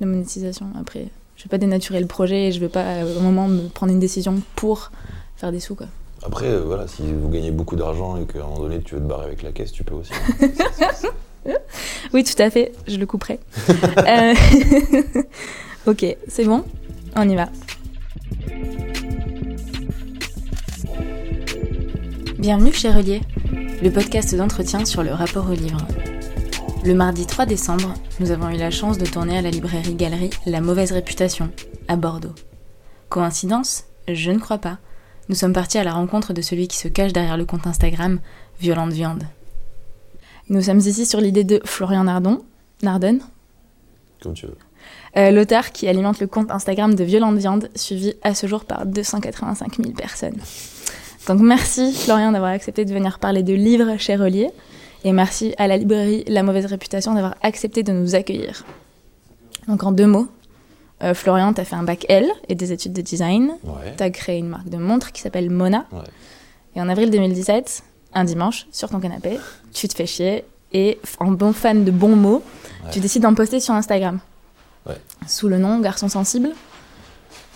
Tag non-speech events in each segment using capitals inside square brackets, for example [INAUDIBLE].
la monétisation. Après, je vais pas dénaturer le projet et je veux pas euh, au moment me prendre une décision pour faire des sous quoi. Après, euh, voilà, si vous gagnez beaucoup d'argent et qu'à un moment donné tu veux te barrer avec la caisse, tu peux aussi. [LAUGHS] Oui, tout à fait, je le couperai. [LAUGHS] Euh, [LAUGHS] ok, c'est bon, on y va. Bienvenue chez Relier, le podcast d'entretien sur le rapport au livre. Le mardi 3 décembre, nous avons eu la chance de tourner à la librairie Galerie La Mauvaise Réputation, à Bordeaux. Coïncidence? Je ne crois pas. Nous sommes partis à la rencontre de celui qui se cache derrière le compte Instagram Violente Viande. Nous sommes ici sur l'idée de Florian Nardon, Nardon, Comme tu veux. euh, l'auteur qui alimente le compte Instagram de Violente Viande, suivi à ce jour par 285 000 personnes. Donc merci Florian d'avoir accepté de venir parler de livres chez Relier, et merci à la librairie La Mauvaise Réputation d'avoir accepté de nous accueillir. Donc en deux mots, euh, Florian, tu as fait un bac L et des études de design, Ouais. tu as créé une marque de montres qui s'appelle Mona, Ouais. et en avril 2017, un dimanche, sur ton canapé, tu te fais chier, et en bon fan de bons mots, tu décides d'en poster sur Instagram. Sous le nom Garçon Sensible.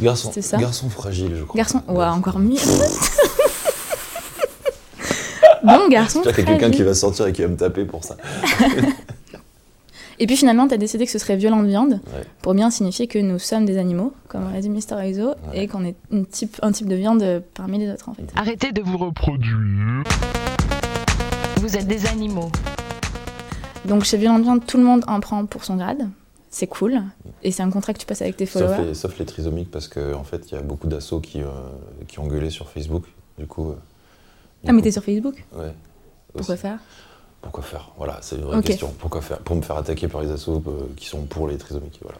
Garçon, C'est ça garçon fragile, je crois. Garçon. Ouais, encore mieux. [LAUGHS] bon, garçon. Là, t'as quelqu'un fragile. qui va sortir et qui va me taper pour ça. [LAUGHS] Et puis finalement, tu as décidé que ce serait violente viande Ouais. pour bien signifier que nous sommes des animaux, comme aurait dit Mister Aizo, Ouais. et qu'on est une type, un type de viande parmi les autres en fait. Arrêtez de vous reproduire. Vous êtes des animaux. Donc chez Violente Viande, tout le monde en prend pour son grade. C'est cool. Et c'est un contrat que tu passes avec tes Sauf followers. les, sauf les trisomiques, parce qu'en en fait, il y a beaucoup d'assauts qui, euh, qui ont gueulé sur Facebook. Du coup. euh, Ah, mais t'es sur Facebook Ouais. Pourquoi faire Pourquoi faire Voilà, c'est une vraie question. Pourquoi faire Pour me faire attaquer par les assos euh, qui sont pour les trisomiques. Voilà.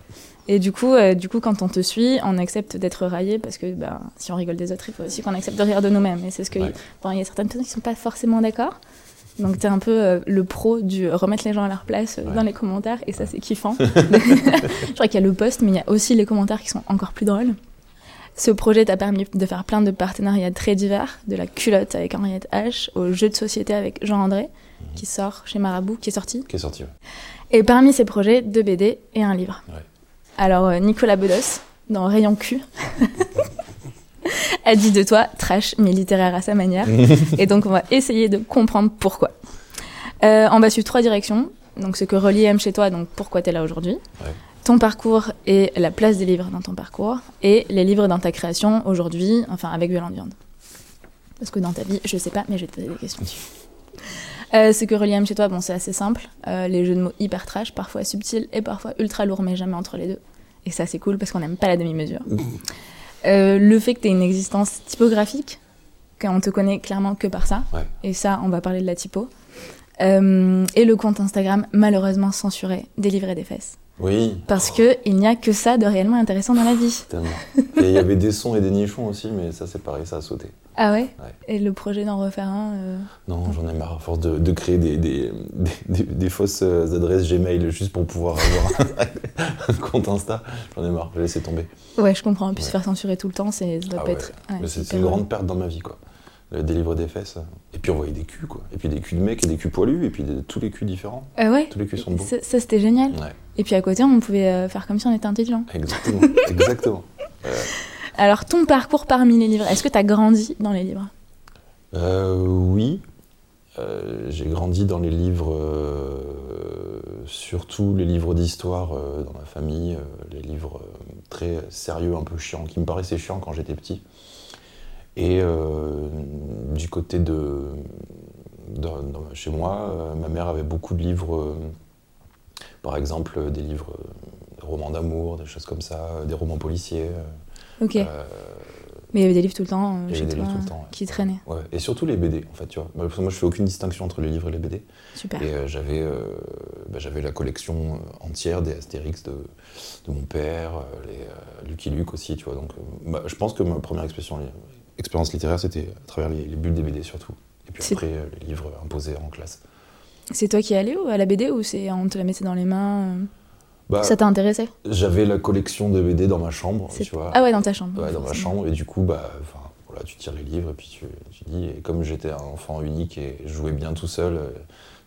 Et du coup, euh, du coup, quand on te suit, on accepte d'être raillé parce que ben, si on rigole des autres, il faut aussi qu'on accepte de rire de nous-mêmes. Et c'est ce que. Ouais. bon, il y a certaines personnes qui sont pas forcément d'accord. Donc t'es un peu euh, le pro du remettre les gens à leur place euh, Ouais. dans les commentaires et ça c'est kiffant. [LAUGHS] [LAUGHS] Je crois qu'il y a le post, mais il y a aussi les commentaires qui sont encore plus drôles. Ce projet t'a permis de faire plein de partenariats très divers, de la culotte avec Henriette H, au jeu de société avec Jean-André, qui sort chez Marabout, qui est sorti. Qui est sorti ouais. Et parmi ces projets, deux BD et un livre. Ouais. Alors, euh, Nicolas Bedos, dans Rayon Cul, [LAUGHS] a dit de toi trash, mais littéraire à sa manière. [LAUGHS] et donc, on va essayer de comprendre pourquoi. Euh, on va suivre trois directions. Donc, ce que Relier aime chez toi, donc pourquoi tu es là aujourd'hui. Ouais. Ton parcours et la place des livres dans ton parcours. Et les livres dans ta création aujourd'hui, enfin avec Violente Viande. Parce que dans ta vie, je sais pas, mais je vais te poser des questions dessus. [LAUGHS] Euh, ce que Relier aime chez toi, bon, c'est assez simple. Euh, les jeux de mots hyper trash, parfois subtils et parfois ultra lourds, mais jamais entre les deux. Et ça, c'est cool parce qu'on n'aime pas la demi-mesure. Euh, le fait que tu aies une existence typographique, qu'on te connaît clairement que par ça. Ouais. Et ça, on va parler de la typo. Euh, et le compte Instagram, malheureusement censuré, des livres et des fesses. Oui. Parce que il n'y a que ça de réellement intéressant dans la vie. Tellement. Et il y avait des sons et des nichons aussi, mais ça, c'est pareil, ça a sauté. Ah ouais, Ouais. Et le projet d'en refaire un euh, Non, j'en ai marre, à force de, de créer des, des, des, des- des fausses euh, adresses Gmail juste pour pouvoir avoir [LAUGHS] un compte Insta. J'en ai marre, j'ai laissé tomber. Ouais, je comprends. Puis se Ouais. faire censurer tout le temps, c'est, ça doit Ah pas ouais. être. c'est une grande perte dans ma vie, quoi. Le délivre des fesses. Et puis on voyait des culs, quoi. Et puis des culs de mecs et des culs poilus, et puis des- tous les culs différents. Ah ouais Tous les culs sont beaux. Ça, ça, c'était génial. Ouais, Et puis à côté, on pouvait euh, faire comme si on était intelligent. exactement. [LAUGHS] exactement. Alors, ton parcours parmi les livres, est-ce que tu as grandi dans les livres? Euh, oui. Euh, j'ai grandi dans les livres, euh, surtout les livres d'histoire euh, dans ma famille, euh, les livres euh, très sérieux, un peu chiants, qui me paraissaient chiants quand j'étais petit. Et euh, du côté de, chez moi, euh, ma mère avait beaucoup de livres, euh, par exemple des livres, des romans d'amour, des choses comme ça, des romans policiers. Ok. Mais il y avait des livres tout le temps euh, chez toi livres tout le temps. ouais. qui traînaient. Ouais, et surtout les BD, en fait, tu vois. Moi, je fais aucune distinction entre les livres et les BD. Super. Et euh, j'avais euh, bah, j'avais la collection entière des Astérix de, de mon père, les Lucky Luke aussi, tu vois. Donc, bah, je pense que ma première expérience, expérience littéraire, c'était à travers les, les bulles des BD surtout. Et puis après, euh, les livres imposés en classe. C'est toi qui es allé à la BD ou c'est on te la mettait dans les mains euh, Bah, Ça t'a intéressé? j'avais la collection de BD dans ma chambre, C'est- tu vois. Ah ouais, dans ta chambre. Ouais, dans ma chambre, et du coup, bah, voilà, tu tires les livres, et puis tu, tu dis, et comme j'étais un enfant unique et je jouais bien tout seul, euh,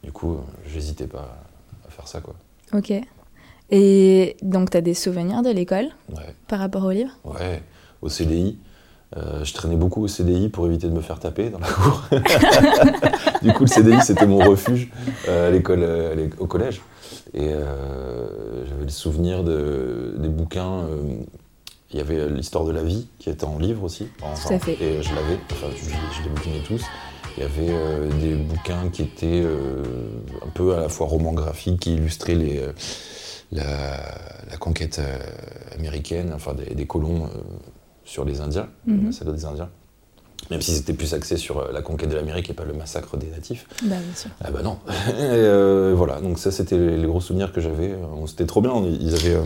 du coup, j'hésitais pas à faire ça, quoi. Ok. Et donc, tu as des souvenirs de l'école Ouais, par rapport au livre ouais. Au CDI. Euh, je traînais beaucoup au CDI pour éviter de me faire taper dans la cour. [LAUGHS] du coup, le CDI, c'était mon refuge euh, à l'école, euh, au collège. Et j'avais le souvenir de, des bouquins. il y avait l'histoire de la vie qui était en livre aussi. Enfin, à fait. Et je l'avais, enfin, je, je les bouquinais tous. Il y avait des bouquins qui étaient un peu à la fois romans graphiques qui illustraient les, la, la conquête américaine, enfin des, des colons sur les Indiens, le Mhm. massacre des Indiens. Même si c'était plus axé sur euh, la conquête de l'Amérique et pas le massacre des natifs. Bah, bien sûr. Ah bah non. [LAUGHS] Et, euh, voilà, donc ça c'était les, gros souvenirs que j'avais. Euh, C'était trop bien. Ils avaient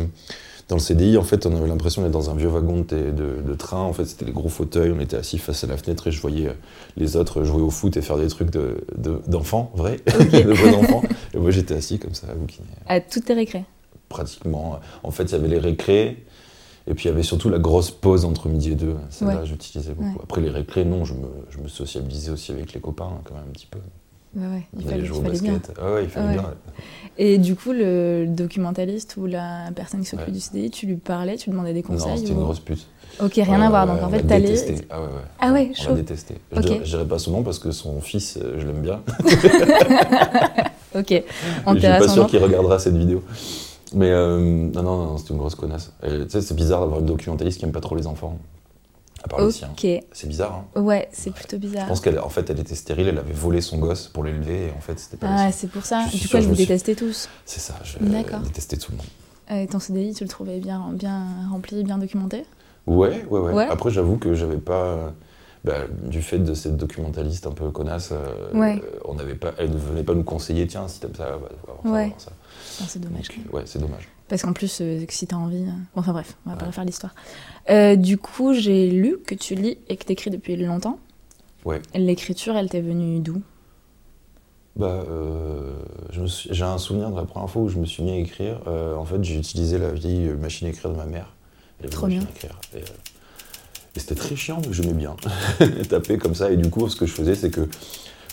dans le CDI en fait, on avait l'impression d'être dans un vieux wagon de, de- de train. En fait, c'était les gros fauteuils. On était assis face à la fenêtre et je voyais les autres jouer au foot et faire des trucs de- de- d'enfants, vrais, [LAUGHS] de vrais enfants. Et moi j'étais assis comme ça à bouquiner À toutes tes récrés pratiquement. En fait, il y avait les récrés, et puis il y avait surtout la grosse pause entre midi et deux. Celle-là, Ouais. j'utilisais beaucoup. Ouais. Après les récrés, non, je me, je me sociabilisais aussi avec les copains, quand même, un petit peu. Ouais, ouais, il fallait, jouer au basket. Ah ouais, il fallait Ouais. bien. Et du coup, le documentaliste ou la personne qui s'occupe du CDI, tu lui parlais, tu lui demandais des Non, conseils c'était ou- une grosse pute. Ok, rien à voir. Donc en fait, l'a t'allais. Ah ouais, ouais. Ah ouais, On l'a détesté. Je Ok. dirais- Je dirais pas son nom parce que son fils, euh, je l'aime bien. [LAUGHS] Ok. On je suis pas sûr qu'il regardera cette vidéo. Mais euh, non, non, non, c'était une grosse connasse. Tu sais, c'est bizarre d'avoir une documentaliste qui aime pas trop les enfants. À part les siens. Ok. C'est bizarre, hein. Ouais, c'est plutôt bizarre. Je pense qu'elle en fait, elle était stérile, elle avait volé son gosse pour l'élever et en fait, c'était pas Ah, c'est pour ça. Du coup, elle vous suis- détestait tous. C'est ça, je détestais tout le monde. Euh, Et ton CDI, tu le trouvais bien, bien rempli, bien documenté? Ouais, ouais, ouais. Ouais. Après, j'avoue que j'avais pas. euh, bah, du fait de cette documentaliste un peu connasse, euh, Ouais. on n'avait pas, elle ne venait pas nous conseiller, tiens, si t'aimes ça, va, va ça, Ah, C'est dommage. Donc, ouais, c'est dommage. Parce qu'en plus, euh, si t'as envie. euh, bon, Enfin bref, on va pas refaire l'histoire. Euh, du coup, j'ai lu que tu lis et que t'écris depuis longtemps. Ouais. L'écriture, elle t'est venue d'où? Bah, euh, suis- j'ai un souvenir de la première fois où je me suis mis à écrire. En fait, j'ai utilisé la vieille machine à écrire de ma mère. Elle Trop écrire. Et, et c'était très chiant, mais j'aimais bien [LAUGHS] taper comme ça. Et du coup, ce que je faisais, c'est que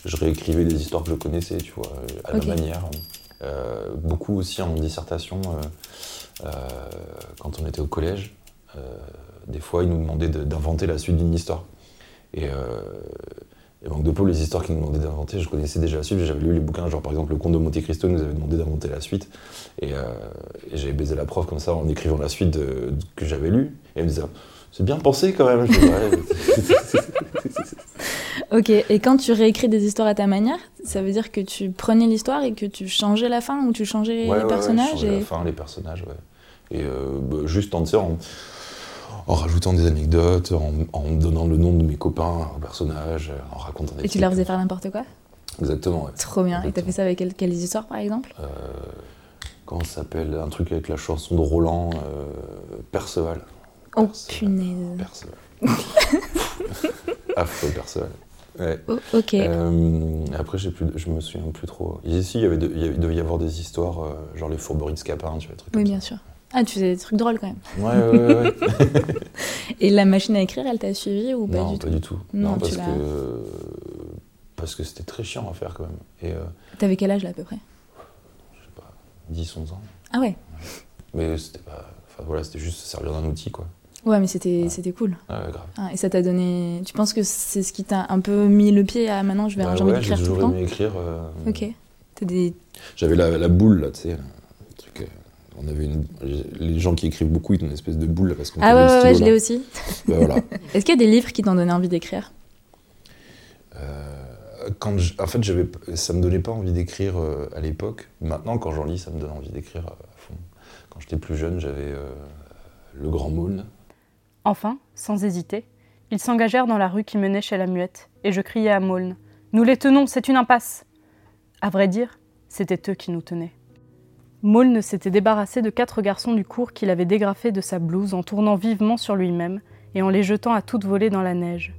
je réécrivais des histoires que je connaissais, tu vois, à Ok. ma manière. Beaucoup aussi en dissertation, euh, euh, quand on était au collège. euh, des fois, ils nous demandaient de- d'inventer la suite d'une histoire. Et, euh, et manque de peau, les histoires qu'ils nous demandaient d'inventer, je connaissais déjà la suite. J'avais lu les bouquins, genre par exemple Le Comte de Monte Cristo nous avait demandé d'inventer la suite. Et, euh, j'avais baisé la prof comme ça en écrivant la suite que j'avais lue. Et elle me disait C'est bien pensé quand même. [LAUGHS] Je Ouais. Ok, et quand tu réécris des histoires à ta manière, ça veut dire que tu prenais l'histoire et que tu changeais la fin ou tu changeais Ouais, ouais, les ouais, personnages je changeais et... la fin, les personnages, ouais. Et euh, bah, juste en, en, en rajoutant des anecdotes, en, en donnant le nom de mes copains aux personnages, en racontant des Et tu leur faisais faire n'importe quoi? Exactement, ouais. Trop bien. Et t'as Exactement. fait ça avec quelles, quelles histoires par exemple? Euh, comment ça s'appelle? Un truc avec la chanson de Roland, euh, Perceval. Oh Perceval. punaise. Perceval. [LAUGHS] Affreux Perceval. Ouais. Oh, ok. Euh, après, plus, je me souviens plus trop. Ici, il, y avait de- il devait y avoir des histoires, euh, genre les fourberies de Scapin, tu vois, des trucs oui, comme bien sûr. Ah, tu faisais des trucs drôles quand même. Ouais, ouais, ouais. ouais. [LAUGHS] Et la machine à écrire, elle t'a suivi ou pas non, du pas tout du tout. Non, Non, parce que parce que c'était très chiant à faire quand même. Et euh, T'avais quel âge là à peu près je sais pas, 10, 11 ans. Ah ouais Mais c'était pas. Enfin voilà, c'était juste se servir d'un outil, quoi. Ouais, mais c'était Ouais. c'était cool. Ouais, ouais, grave. Ah, et ça t'a donné. Tu penses que c'est ce qui t'a un peu mis le pied à maintenant je vais Bah j'ai envie ouais, j'ai d'écrire tout le temps aimé écrire. euh, Ok. T'as des. J'avais la, la boule, là, tu sais, truc. euh, on avait une, les gens qui écrivent beaucoup, ils ont une espèce de boule là, parce qu'on Ah ouais, ouais, ouais, je l'ai aussi. [LAUGHS] Bah, voilà. [LAUGHS] Est-ce qu'il y a des livres qui t'ont donné envie d'écrire? Euh, quand je- en fait, j'avais, ça me donnait pas envie d'écrire à l'époque. Maintenant, quand j'en lis, ça me donne envie d'écrire à fond. Quand j'étais plus jeune, j'avais Le Grand Maulne. Enfin, sans hésiter, ils s'engagèrent dans la rue qui menait chez la muette, et je criai à Maulne Nous les tenons, c'est une impasse À vrai dire, c'était eux qui nous tenaient. Maulne s'était débarrassé de quatre garçons du cours qu'il avait dégrafés de sa blouse en tournant vivement sur lui-même et en les jetant à toute volée dans la neige.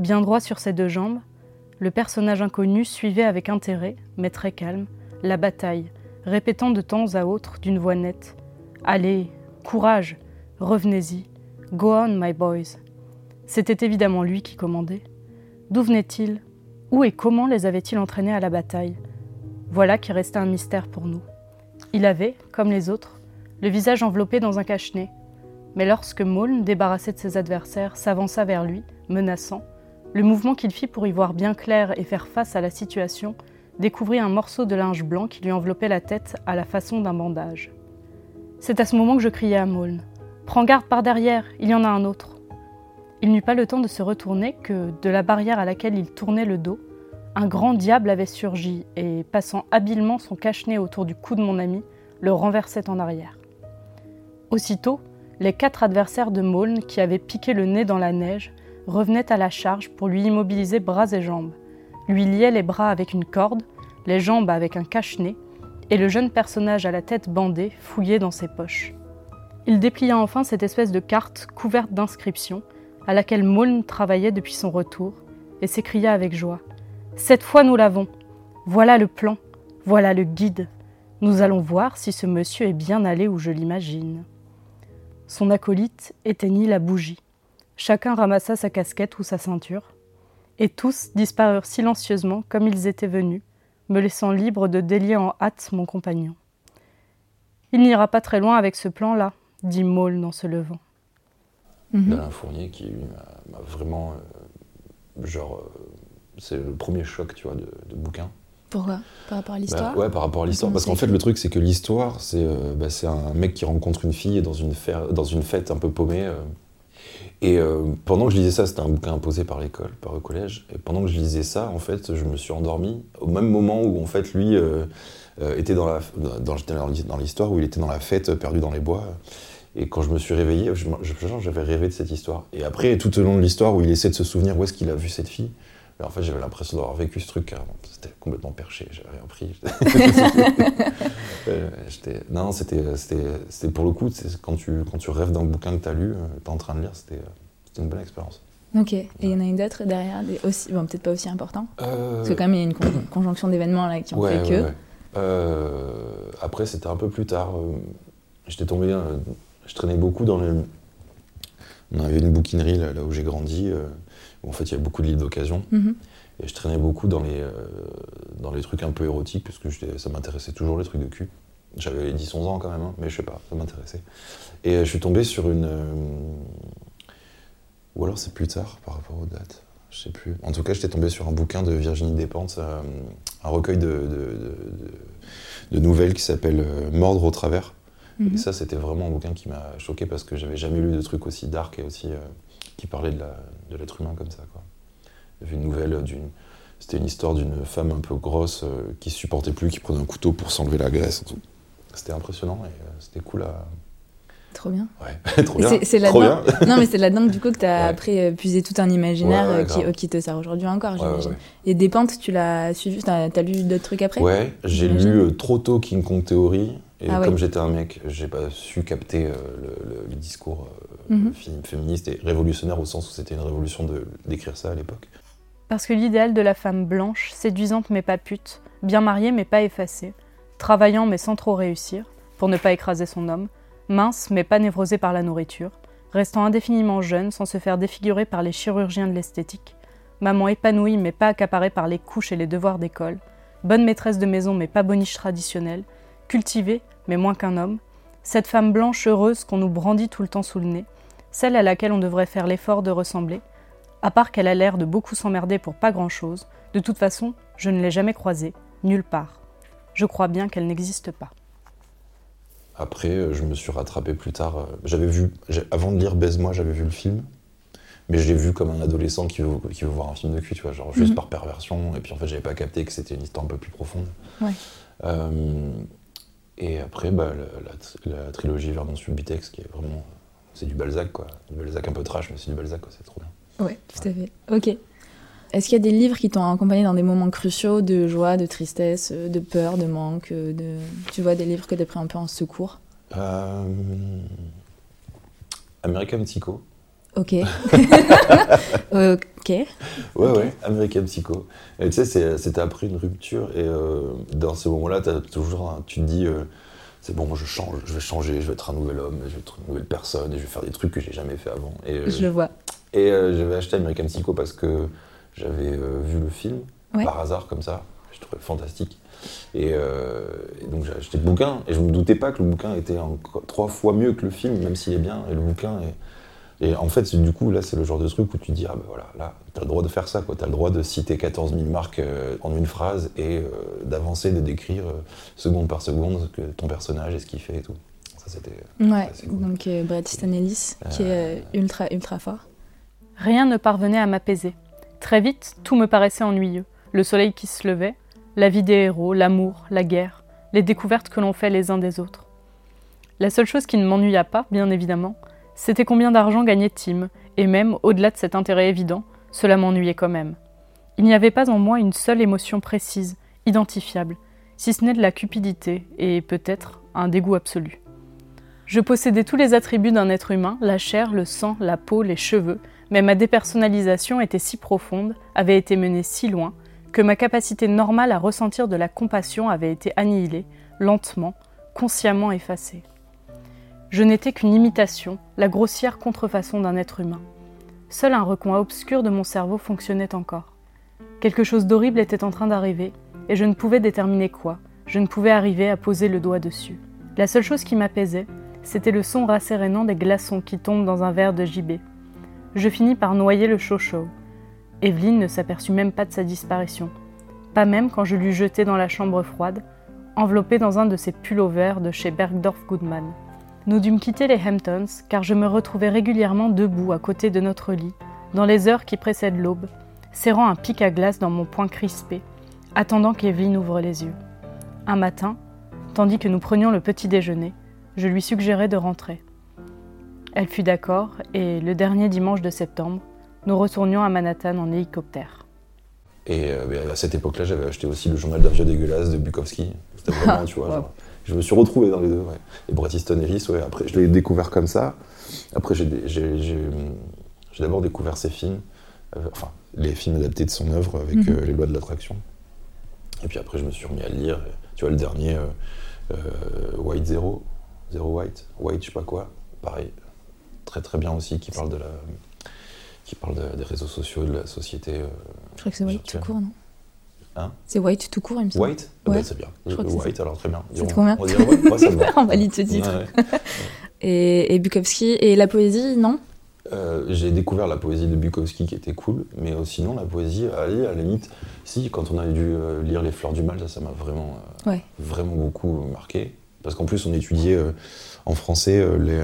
Bien droit sur ses deux jambes, le personnage inconnu suivait avec intérêt, mais très calme, la bataille, répétant de temps à autre d'une voix nette Allez, courage, revenez-y, Go on, my boys. C'était évidemment lui qui commandait. D'où venait-il? Où et comment les avait-il entraînés à la bataille? Voilà qui restait un mystère pour nous. Il avait, comme les autres, le visage enveloppé dans un cache-nez. Mais lorsque Maulne, débarrassé de ses adversaires, s'avança vers lui, menaçant, le mouvement qu'il fit pour y voir bien clair et faire face à la situation découvrit un morceau de linge blanc qui lui enveloppait la tête à la façon d'un bandage. C'est à ce moment que je criai à Maulne Prends garde par derrière, il y en a un autre. Il n'eut pas le temps de se retourner que, de la barrière à laquelle il tournait le dos, un grand diable avait surgi et, passant habilement son cache-nez autour du cou de mon ami, le renversait en arrière. Aussitôt, les quatre adversaires de Maulne, qui avaient piqué le nez dans la neige, revenaient à la charge pour lui immobiliser bras et jambes, lui liaient les bras avec une corde, les jambes avec un cache-nez, et le jeune personnage à la tête bandée fouillait dans ses poches. Il déplia enfin cette espèce de carte couverte d'inscriptions, à laquelle Maulne travaillait depuis son retour, et s'écria avec joie Cette fois nous l'avons Voilà le plan, voilà le guide. Nous allons voir si ce monsieur est bien allé où je l'imagine. Son acolyte éteignit la bougie. Chacun ramassa sa casquette ou sa ceinture, et tous disparurent silencieusement comme ils étaient venus, me laissant libre de délier en hâte mon compagnon. Il n'ira pas très loin avec ce plan-là, dit Maulne en se levant. Mhm. d'Alain Fournier qui lui, m'a vraiment. euh, genre. euh, c'est le premier choc, tu vois, de, de bouquin. Pourquoi? Par rapport à l'histoire? Bah, Ouais, par rapport à l'histoire. Parce qu'en fait, le truc, c'est que l'histoire, c'est euh, bah, c'est un mec qui rencontre une fille dans une, fer- dans une fête un peu paumée. euh. et euh, pendant que je lisais ça, c'était un bouquin imposé par l'école, par le collège. Et pendant que je lisais ça, en fait, je me suis endormi au même moment où, en fait, lui était dans la- dans, dans- dans l'histoire, où il était dans la fête, euh, perdu dans les bois. Et quand je me suis réveillé, j'avais rêvé de cette histoire. Et après, tout au long de l'histoire, où il essaie de se souvenir où est-ce qu'il a vu cette fille, mais en fait, j'avais l'impression d'avoir vécu ce truc carrément. C'était complètement perché, j'avais rien pris. [LAUGHS] Euh, non, c'était, pour le coup, quand tu, quand tu rêves d'un bouquin que tu as lu, tu es en train de lire, c'était, euh, une bonne expérience. Ok, et il y en a une d'autre derrière, aussi, bon, peut-être pas aussi important, Euh, parce que quand même il y a une con- conjonction d'événements là qui ont ouais, fait que. ouais. Euh, après, c'était un peu plus tard. euh, j'étais tombé, euh, je traînais beaucoup dans le. On avait une bouquinerie là, là où j'ai grandi, euh, où en fait il y a beaucoup de livres d'occasion. Mhm. Et je traînais beaucoup dans les, euh, dans les trucs un peu érotiques, parce que ça m'intéressait toujours les trucs de cul. J'avais 10-11 ans quand même, hein, mais je sais pas, ça m'intéressait. Et euh, je suis tombé sur une. euh, ou alors c'est plus tard par rapport aux dates, je sais plus. En tout cas, j'étais tombé sur un bouquin de Virginie Despentes, euh, un recueil de, de- de- de- de nouvelles qui s'appelle euh, Mordre au travers. Mhm. Et ça, c'était vraiment un bouquin qui m'a choqué parce que j'avais jamais lu de trucs aussi dark et aussi. euh, qui parlait de l'être humain comme ça, quoi. Une nouvelle d'une. C'était une histoire d'une femme un peu grosse euh, qui supportait plus, qui prenait un couteau pour s'enlever la graisse. C'était impressionnant et c'était cool à. Trop bien. Ouais, [LAUGHS] trop bien. C'est- là-dedans- bien. non, mais c'est là-dedans que, du coup que tu as Ouais. après euh, puisé tout un imaginaire Ouais, ouais, euh, qui, euh, qui te sert aujourd'hui encore, Ouais, ouais, j'imagine. ouais. Et des pentes, tu l'as suivi T'as as lu d'autres trucs après Ouais, j'ai lu euh, trop tôt King Kong Theory. Et Ah ouais. comme j'étais un mec, j'ai pas su capter euh, le, le- le discours euh, Mhm. fé- féministe et révolutionnaire au sens où c'était une révolution d'écrire ça à l'époque. Parce que l'idéal de la femme blanche, séduisante mais pas pute, bien mariée mais pas effacée, travaillant mais sans trop réussir, pour ne pas écraser son homme, mince mais pas névrosée par la nourriture, restant indéfiniment jeune sans se faire défigurer par les chirurgiens de l'esthétique, maman épanouie mais pas accaparée par les couches et les devoirs d'école, bonne maîtresse de maison mais pas boniche traditionnelle, cultivée mais moins qu'un homme, cette femme blanche heureuse qu'on nous brandit tout le temps sous le nez, celle à laquelle on devrait faire l'effort de ressembler, à part qu'elle a l'air de beaucoup s'emmerder pour pas grand-chose, de toute façon, je ne l'ai jamais croisée, nulle part. Je crois bien qu'elle n'existe pas. Après, euh, je me suis rattrapé plus tard. euh, J'avais vu, avant de lire Baise-moi, j'avais vu le film. Mais je l'ai vu comme un adolescent qui veut, qui veut voir un film de cul, tu vois, genre juste Mhm. par perversion. Et puis en fait, j'avais pas capté que c'était une histoire un peu plus profonde. Ouais. Euh, et après, bah, la, la la trilogie Subitex, qui est vraiment. C'est du Balzac, quoi. Du Balzac un peu trash, mais c'est du Balzac, quoi. C'est trop bien. Ouais, tout à fait. Ok. Est-ce qu'il y a des livres qui t'ont accompagné dans des moments cruciaux de joie, de tristesse, euh, de peur, de manque, euh, de... Tu vois, des livres que t'as pris un peu en secours? Euh, American Psycho. Ok. [LAUGHS] ok. Ouais, Ok. ouais, American Psycho. Et tu sais, c'est- c'était après une rupture, et euh, dans ce moment-là, t'as toujours, un- tu te dis, euh, c'est bon, je change, je vais changer, je vais être un nouvel homme, je vais être une nouvelle personne, et je vais faire des trucs que j'ai jamais fait avant. Et, Je le vois. et euh, j'avais acheté American Psycho parce que j'avais euh, vu le film, Ouais. par hasard, comme ça. je trouvais fantastique. Et, euh, et donc j'ai acheté le bouquin, et je me doutais pas que le bouquin était encore trois fois mieux que le film, même s'il est bien, et le bouquin est... Et en fait, du coup, là, c'est le genre de truc où tu dis, ah ben voilà, là, t'as le droit de faire ça, quoi. T'as le droit de citer 14 000 marques euh, en une phrase et euh, d'avancer, de décrire euh, seconde par seconde ce que ton personnage et ce qu'il fait et tout. Ça, c'était... Ouais, cool. donc euh, Bret Easton Ellis, qui est ultra, ultra fort. Rien ne parvenait à m'apaiser. Très vite, tout me paraissait ennuyeux. Le soleil qui se levait, la vie des héros, l'amour, la guerre, les découvertes que l'on fait les uns des autres. La seule chose qui ne m'ennuya pas, bien évidemment, c'était combien d'argent gagnait Tim, et même, au-delà de cet intérêt évident, cela m'ennuyait quand même. Il n'y avait pas en moi une seule émotion précise, identifiable, si ce n'est de la cupidité et peut-être un dégoût absolu. Je possédais tous les attributs d'un être humain, la chair, le sang, la peau, les cheveux, mais ma dépersonnalisation était si profonde, avait été menée si loin, que ma capacité normale à ressentir de la compassion avait été annihilée, lentement, consciemment effacée. Je n'étais qu'une imitation, la grossière contrefaçon d'un être humain. Seul un recoin obscur de mon cerveau fonctionnait encore. Quelque chose d'horrible était en train d'arriver, et je ne pouvais déterminer quoi, je ne pouvais arriver à poser le doigt dessus. La seule chose qui m'apaisait, c'était le son rassérénant des glaçons qui tombent dans un verre de gibet. Je finis par noyer le chaud-chaud. Evelyne ne s'aperçut même pas de sa disparition, pas même quand je l'eus jeté dans la chambre froide, enveloppé dans un de ces pullovers de chez Bergdorf Goodman. Nous dûmes quitter les Hamptons car je me retrouvais régulièrement debout à côté de notre lit, dans les heures qui précèdent l'aube, serrant un pic à glace dans mon poing crispé, attendant qu'Evelyne ouvre les yeux. Un matin, tandis que nous prenions le petit déjeuner, je lui suggérai de rentrer. Elle fut d'accord et le dernier dimanche de septembre, nous retournions à Manhattan en hélicoptère. Et euh, à cette époque-là, j'avais acheté aussi le journal d'un vieux dégueulasse de Bukowski. C'était vraiment, [LAUGHS] tu vois. Wow. genre, je me suis retrouvé dans les deux, ouais. Et Bret Easton Ellis, ouais, après, je l'ai découvert comme ça. Après, j'ai d'abord découvert ses films, euh, enfin, les films adaptés de son œuvre avec Mhm. euh, les lois de l'attraction. Et puis après, je me suis remis à le lire. Tu vois, le dernier, White Zero, Zero White, White, je sais pas quoi, pareil, très très bien aussi, qui parle de la qui parle de- des réseaux sociaux, de la société. euh, Je crois que c'est White tout court, non? Hein? C'est White tout court, il me semble. White? Ah Ouais. bah, C'est bien. Je crois White, alors très bien. C'est On- trop bien. On dirait, ouais, ça [LAUGHS] va. On valide ce titre. Ouais, ouais. [LAUGHS] Et, et Bukowski. Et la poésie, non? Euh, J'ai découvert la poésie de Bukowski qui était cool, mais sinon la poésie, la, à la limite, si, quand on a dû euh, lire Les Fleurs du Mal, ça, ça m'a vraiment, Ouais. vraiment beaucoup marqué. Parce qu'en plus, on étudiait en français les,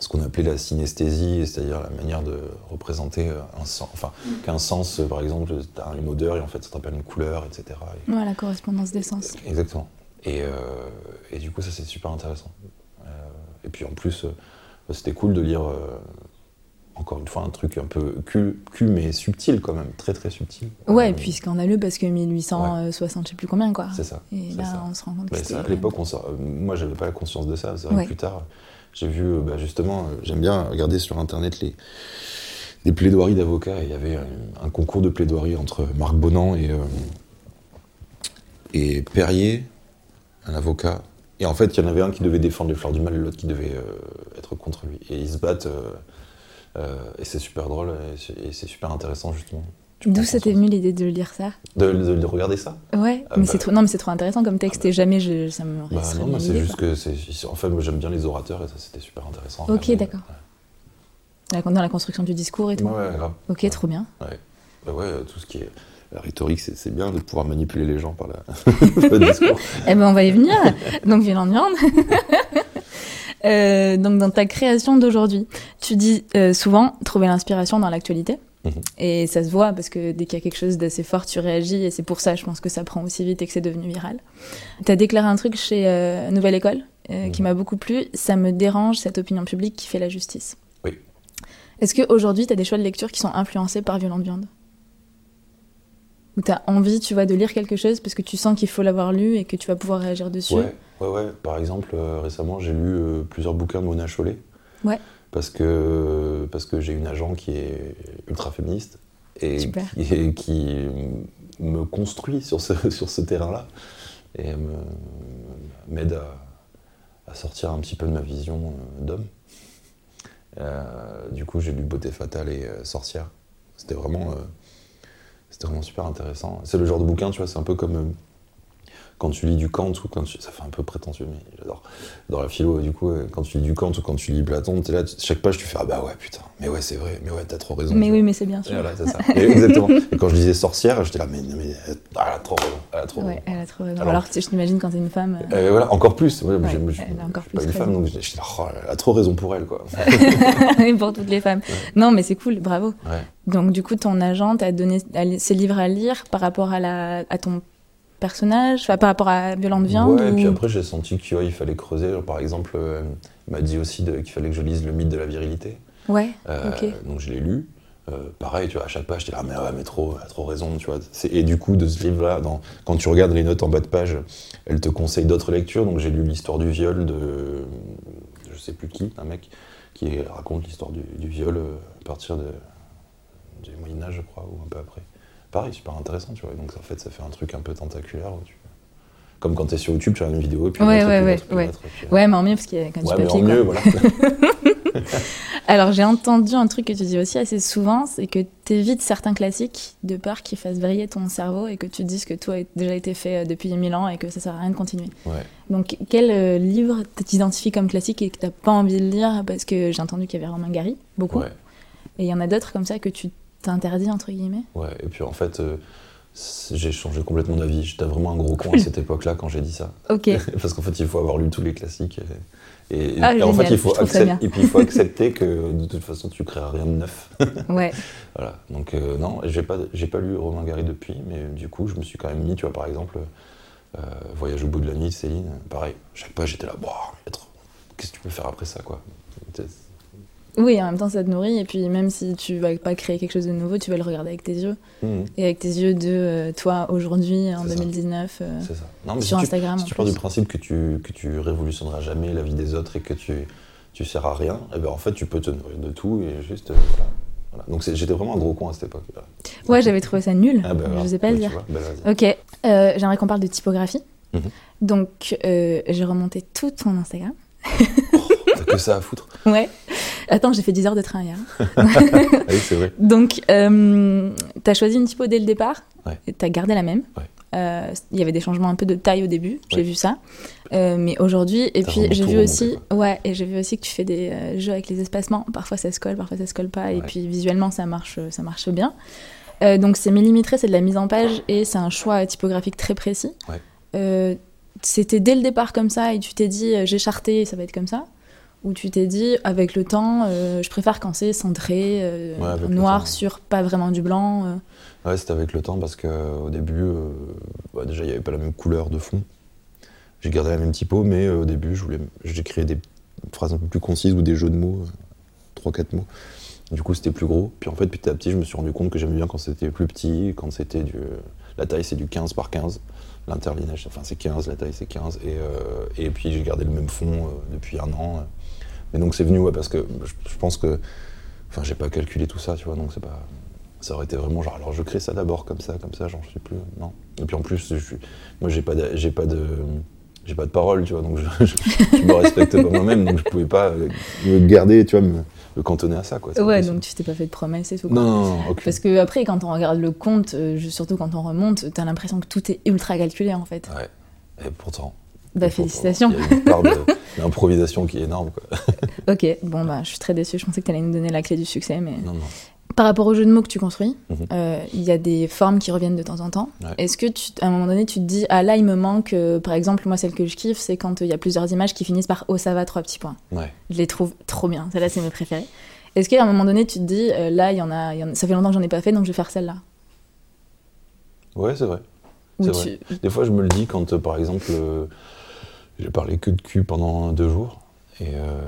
ce qu'on appelait la synesthésie, c'est-à-dire la manière de représenter euh, un sens. Enfin, qu'un sens, euh, par exemple, tu as une odeur et en fait ça t'appelle une couleur, etc. Et- Ouais, la correspondance des sens. Exactement. Et, euh, et du coup, ça c'est super intéressant. Euh, et puis en plus, euh, c'était cool de lire, encore une fois, un truc un peu cul, cul, mais subtil quand même, très très subtil. Ouais, puis scandaleux parce que 1860, je sais plus combien, quoi. C'est ça. Et là, ça. on se rend compte que Bah, ça, à l'époque, on s'en- euh, moi j'avais pas la conscience de ça. C'est vrai Ouais. plus tard, j'ai vu, euh, bah, justement, euh, j'aime bien regarder sur internet les, plaidoiries d'avocats. Il y avait un, un concours de plaidoirie entre Marc Bonan et, euh, Perrier, un avocat. Et en fait, il y en avait un qui devait défendre les fleurs du mal et l'autre qui devait euh, être contre lui. Et ils se battent. euh, euh, et c'est super drôle et c'est super intéressant, justement. D'où conscience. venu l'idée de lire ça? De, de- de regarder ça? Ouais, Ah mais bah. c'est trop, non, mais c'est trop intéressant comme texte et jamais je, ça me Bah non, moi, c'est juste que c'est. En fait, moi j'aime bien les orateurs et ça c'était super intéressant. Ok, d'accord. Dans la construction du discours et tout. Ouais, grave. Ok, Ouais. trop bien. Ouais. Bah ouais, tout ce qui est. La rhétorique, c'est c'est bien de pouvoir manipuler les gens par la... [LAUGHS] le discours. Eh ben, on va y venir. Donc, violente viande. [LAUGHS] Euh, donc, dans ta création d'aujourd'hui, tu dis euh, souvent trouver l'inspiration dans l'actualité. Mhm. Et ça se voit parce que dès qu'il y a quelque chose d'assez fort, tu réagis. Et c'est pour ça, je pense que ça prend aussi vite et que c'est devenu viral. Tu as déclaré un truc chez euh, Nouvelle École euh, qui Mhm. m'a beaucoup plu. Ça me dérange, cette opinion publique qui fait la justice. Oui. Est-ce qu'aujourd'hui, tu as des choix de lecture qui sont influencés par Violente Viande? Ou tu as envie, tu vois, de lire quelque chose parce que tu sens qu'il faut l'avoir lu et que tu vas pouvoir réagir dessus? Ouais, ouais, ouais. Par exemple, euh, récemment, j'ai lu plusieurs bouquins de Mona Chollet. Ouais. Parce que, parce que j'ai une agent qui est ultra féministe et qui, et qui me construit sur ce, [LAUGHS] sur ce terrain-là et m'aide à, à sortir un petit peu de ma vision euh, d'homme. Euh, du coup, j'ai lu Beauté fatale et euh, Sorcière. C'était vraiment. euh, C'était vraiment super intéressant. C'est le genre de bouquin, tu vois, c'est un peu comme quand tu lis du Kant ou quand tu... Ça fait un peu prétentieux, mais j'adore. Dans la philo, du coup, quand tu lis du Kant ou quand tu lis Platon, t'es là, chaque page, tu fais Ah bah ouais, putain, mais ouais, c'est vrai, mais ouais, t'as trop raison. Mais oui, vois. mais c'est bien Et sûr. voilà, c'est ça. [LAUGHS] Et exactement. Et quand je disais sorcière, j'étais là, mais, mais elle a trop raison, elle a trop Ouais, raison. elle a trop raison. Alors- je t'imagine quand t'es une femme. euh, Euh, voilà, encore plus. Ouais, Ouais, je, elle a encore je suis plus pas une femme, donc j'étais là, oh, elle a trop raison pour elle, quoi. oui, [LAUGHS] pour toutes les femmes. Non, mais c'est cool, bravo. Donc, du coup, ton agent t'a donné ces livres à lire par rapport à, la, à ton personnage, enfin, par rapport à Violente Viande Ouais, et puis après, j'ai senti qu'il ouais, fallait creuser. Genre, par exemple, euh, il m'a dit aussi qu'il fallait que je lise Le mythe de la virilité. Ouais, Euh, ok. Donc je l'ai lu. Euh, pareil, tu vois, à chaque page, j'étais là, mais ouais, mais trop, elle a trop raison, tu vois. Et du coup, de ce livre-là, quand tu regardes les notes en bas de page, elle te conseille d'autres lectures. Donc j'ai lu l'histoire du viol de, je sais plus qui, un mec, qui raconte l'histoire du, du viol euh, à partir de, du Moyen Âge, je crois, ou un peu après. Pareil, super intéressant, tu vois. Donc en fait, ça fait un truc un peu tentaculaire. où tu- Comme quand tu es sur YouTube, tu as une vidéo, puis une Ouais, ouais, puis ouais, puis ouais. et puis, Ouais, mais en mieux parce qu'il y a quand même ouais, du mais en papier. quoi. mieux, voilà. [LAUGHS] Alors, j'ai entendu un truc que tu dis aussi assez souvent, c'est que tu évites certains classiques de peur qu'ils fassent vriller ton cerveau et que tu te dises que tout a déjà été fait euh, depuis mille ans et que ça sert à rien de continuer. Ouais. Donc, quel euh, livre t'identifies comme classique et que t'as pas envie de lire Parce que j'ai entendu qu'il y avait Romain Gary, beaucoup. Ouais. Et il y en a d'autres comme ça que tu t'interdis, entre guillemets. Ouais, et puis en fait, euh, j'ai changé complètement d'avis. J'étais vraiment un gros con à cette [LAUGHS] époque-là quand j'ai dit ça. Ok. [LAUGHS] Parce qu'en fait, il faut avoir lu tous les classiques. Et, et- Ah, et en fait, il faut je trouve ça accep- bien. et puis il faut [LAUGHS] accepter que de toute façon, tu créeras rien de neuf. Ouais. voilà. Donc euh, non, j'ai pas, pas lu Romain Gary depuis, mais du coup, je me suis quand même mis, tu vois, par exemple, euh, Voyage au bout de la nuit, Céline. Pareil, chaque page, j'étais là, être- qu'est-ce que tu peux faire après ça, quoi? Oui, en même temps, ça te nourrit. Et puis, même si tu vas pas créer quelque chose de nouveau, tu vas le regarder avec tes yeux. Mhm, Et avec tes yeux de euh, toi, aujourd'hui, en C'est ça. 2019, euh, ça. Non, mais sur si tu- Instagram. Si en tu pars du principe que tu, que tu révolutionneras jamais la vie des autres et que tu, tu sers à rien, et ben en fait tu peux te nourrir de tout et juste. euh, voilà. Voilà. Donc j'étais vraiment un gros con à cette époque. là. Ouais, j'avais trouvé ça nul. Ah, bah, je voilà. sais pas le Ouais, tu dire. vois, bah. Ok, euh, j'aimerais qu'on parle de typographie. Mhm. Donc, euh, j'ai remonté tout ton Instagram. T'as que ça à foutre. [LAUGHS] Ouais. Attends, j'ai fait 10 heures de train hier. [LAUGHS] Ah oui, c'est vrai. Donc, euh, t'as choisi une typo dès le départ. Ouais. Et T'as gardé la même. Ouais. Euh, Il y avait des changements un peu de taille au début, j'ai vu ça. Euh, mais aujourd'hui, et puis j'ai vu aussi, ouais, et j'ai vu aussi que tu fais des euh, jeux avec les espacements. Parfois ça se colle, parfois ça se colle pas, et puis visuellement ça marche, ça marche bien. Donc c'est millimétré, c'est de la mise en page et c'est un choix typographique très précis. C'était dès le départ comme ça et tu t'es dit j'ai charté, ça va être comme ça Ou tu t'es dit avec le temps, euh, je préfère quand c'est centré, euh, Ouais, noir sur pas vraiment du blanc. euh. Ouais, c'était avec le temps parce qu'au début, bah, déjà, il n'y avait pas la même couleur de fond. J'ai gardé la même typo, mais au début, je voulais, j'ai créé des phrases un peu plus concises ou des jeux de mots, 3-4 mots. Du coup, c'était plus gros. Puis en fait, petit à petit, je me suis rendu compte que j'aimais bien quand c'était plus petit, quand c'était du. La taille, c'est du 15 par 15. L'interlignage, enfin, c'est 15, la taille, c'est 15. Et, euh, et puis, j'ai gardé le même fond euh, depuis un an. Mais donc, c'est venu, ouais, parce que je, pense que. Enfin, j'ai pas calculé tout ça, tu vois, donc c'est pas. Ça aurait été vraiment genre, alors je crée ça d'abord comme ça, comme ça, j'en suis plus. Non. Et puis en plus, je suis, moi j'ai pas de, j'ai pas de, j'ai pas de parole, tu vois, donc je, [LAUGHS] je, je me respecte pas moi-même, donc je pouvais pas euh, me garder, tu vois, me, me cantonner à ça, quoi. Ouais, donc tu t'es pas fait de promesses et tout. quoi. Non, non, non. Parce que après, quand on regarde le compte, euh, surtout quand on remonte, t'as l'impression que tout est ultra calculé en fait. Ouais. Et pourtant. Bah félicitations. Il y a une part de- [LAUGHS] d'improvisation qui est énorme, quoi. [LAUGHS] Ok, bon bah je suis très déçue. Je pensais que t'allais nous donner la clé du succès, mais Non, non. par rapport au jeu de mots que tu construis, Mhm. euh, il y a des formes qui reviennent de temps en temps. Ouais. Est-ce que tu, à un moment donné, tu te dis ah là il me manque, euh, par exemple moi celle que je kiffe, c'est quand euh, il y a plusieurs images qui finissent par oh ça va trois petits points. Ouais. Je les trouve trop bien. Celles-là c'est mes préférées. Est-ce qu'à un moment donné tu te dis là il y en a, y en ça fait longtemps que j'en ai pas fait donc je vais faire celle-là? Ouais, c'est vrai. Tu- vrai. Des fois, je me le dis quand, par exemple, j'ai parlé que de cul pendant deux jours. Et euh,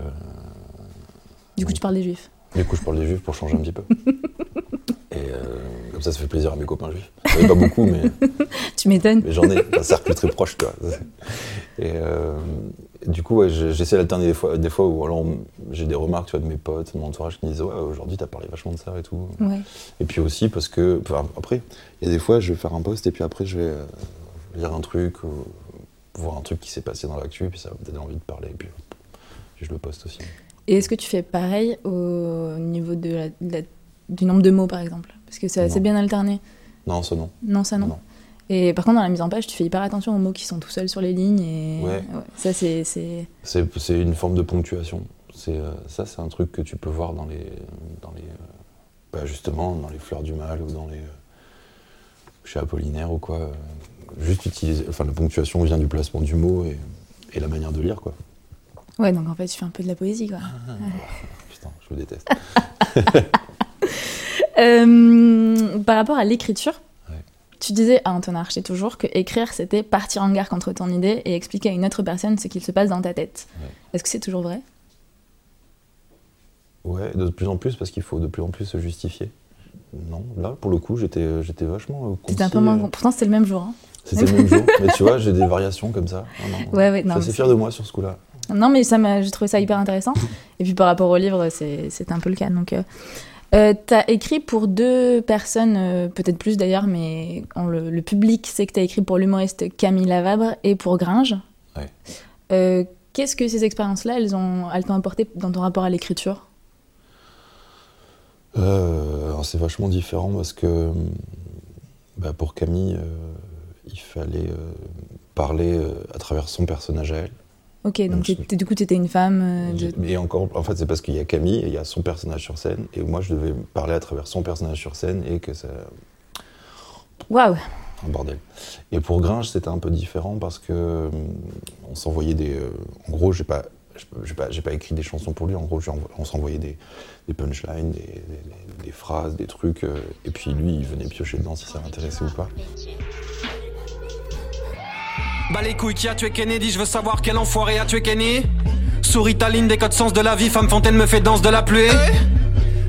Du coup tu parles des juifs. du coup, je parle des juifs pour changer un petit peu. [LAUGHS] Et euh, comme ça, ça fait plaisir à mes copains juifs. J'en ai pas beaucoup, mais, [LAUGHS] Tu m'étonnes. mais j'en ai. Un cercle très proche, tu vois. Et euh, du coup, ouais, j'essaie d'alterner des fois, des fois où alors, j'ai des remarques tu vois, de mes potes, mon entourage qui me disent Ouais, aujourd'hui, t'as parlé vachement de ça et tout. Ouais. Et puis aussi parce que, enfin, après, il y a des fois, je vais faire un post et puis après, je vais lire un truc ou voir un truc qui s'est passé dans l'actu, puis ça va me donner envie de parler, et puis, puis je le poste aussi. Et est-ce que tu fais pareil au niveau de la- de la- du nombre de mots, par exemple? Parce que c'est bien alterné. Non, ça non. Non, ça non. Non. Et par contre, dans la mise en page, tu fais hyper attention aux mots qui sont tout seuls sur les lignes. Et Ouais. ça, c'est. c'est- une forme de ponctuation. C'est euh, ça, c'est un truc que tu peux voir dans les, dans les, euh, bah, justement, dans les fleurs du mal ou dans les, euh, chez Apollinaire ou quoi. Juste utiliser, enfin, la ponctuation vient du placement du mot et, et la manière de lire, quoi. Ouais, donc en fait, tu fais un peu de la poésie, quoi. Putain, je le déteste. [LAUGHS] Euh, par rapport à l'écriture, Ouais. tu disais à Antonin Archer toujours que écrire, c'était partir en guerre contre ton idée et expliquer à une autre personne ce qu'il se passe dans ta tête. Ouais. Est-ce que c'est toujours vrai? Ouais, de plus en plus parce qu'il faut de plus en plus se justifier. Non, là, pour le coup, j'étais, j'étais vachement. euh, C'était un peu moins... euh, Pourtant, c'était le même jour. hein. C'était le même jour. Mais tu vois, j'ai des variations comme ça. Non, non, Ouais, ouais, Je suis non, assez fier de moi sur ce coup-là. Non, mais ça m'a, j'ai trouvé ça hyper intéressant. Et puis par rapport au livre, c'est, un peu le cas. Donc, euh, euh, t'as écrit pour deux personnes, euh, peut-être plus d'ailleurs, mais on le, le public sait que t'as écrit pour l'humoriste Camille Lavabre et pour Gringe. Ouais. Euh, qu'est-ce que ces expériences-là, elles, ont, elles t'ont apporté dans ton rapport à l'écriture? C'est vachement différent parce que bah, pour Camille, il fallait euh, parler euh, à travers son personnage à elle. Ok, donc du coup, t'étais une femme. euh, de- Et encore, en fait, c'est parce qu'il y a Camille et il y a son personnage sur scène. Et moi, je devais parler à travers son personnage sur scène et que ça. Waouh Un bordel. Et pour Gringe, c'était un peu différent parce que on s'envoyait des. en gros, j'ai pas. J'ai pas, j'ai pas écrit des chansons pour lui, en gros, on s'envoyait des, des punchlines, des, des- des phrases, des trucs, et puis lui, il venait piocher dedans si ça l'intéressait ou pas. Bah les couilles, qui a tué Kennedy? Je veux savoir quel enfoiré a tué Kenny. Souris ta ligne des codes sens de la vie Femme fontaine me fait danse de la pluie.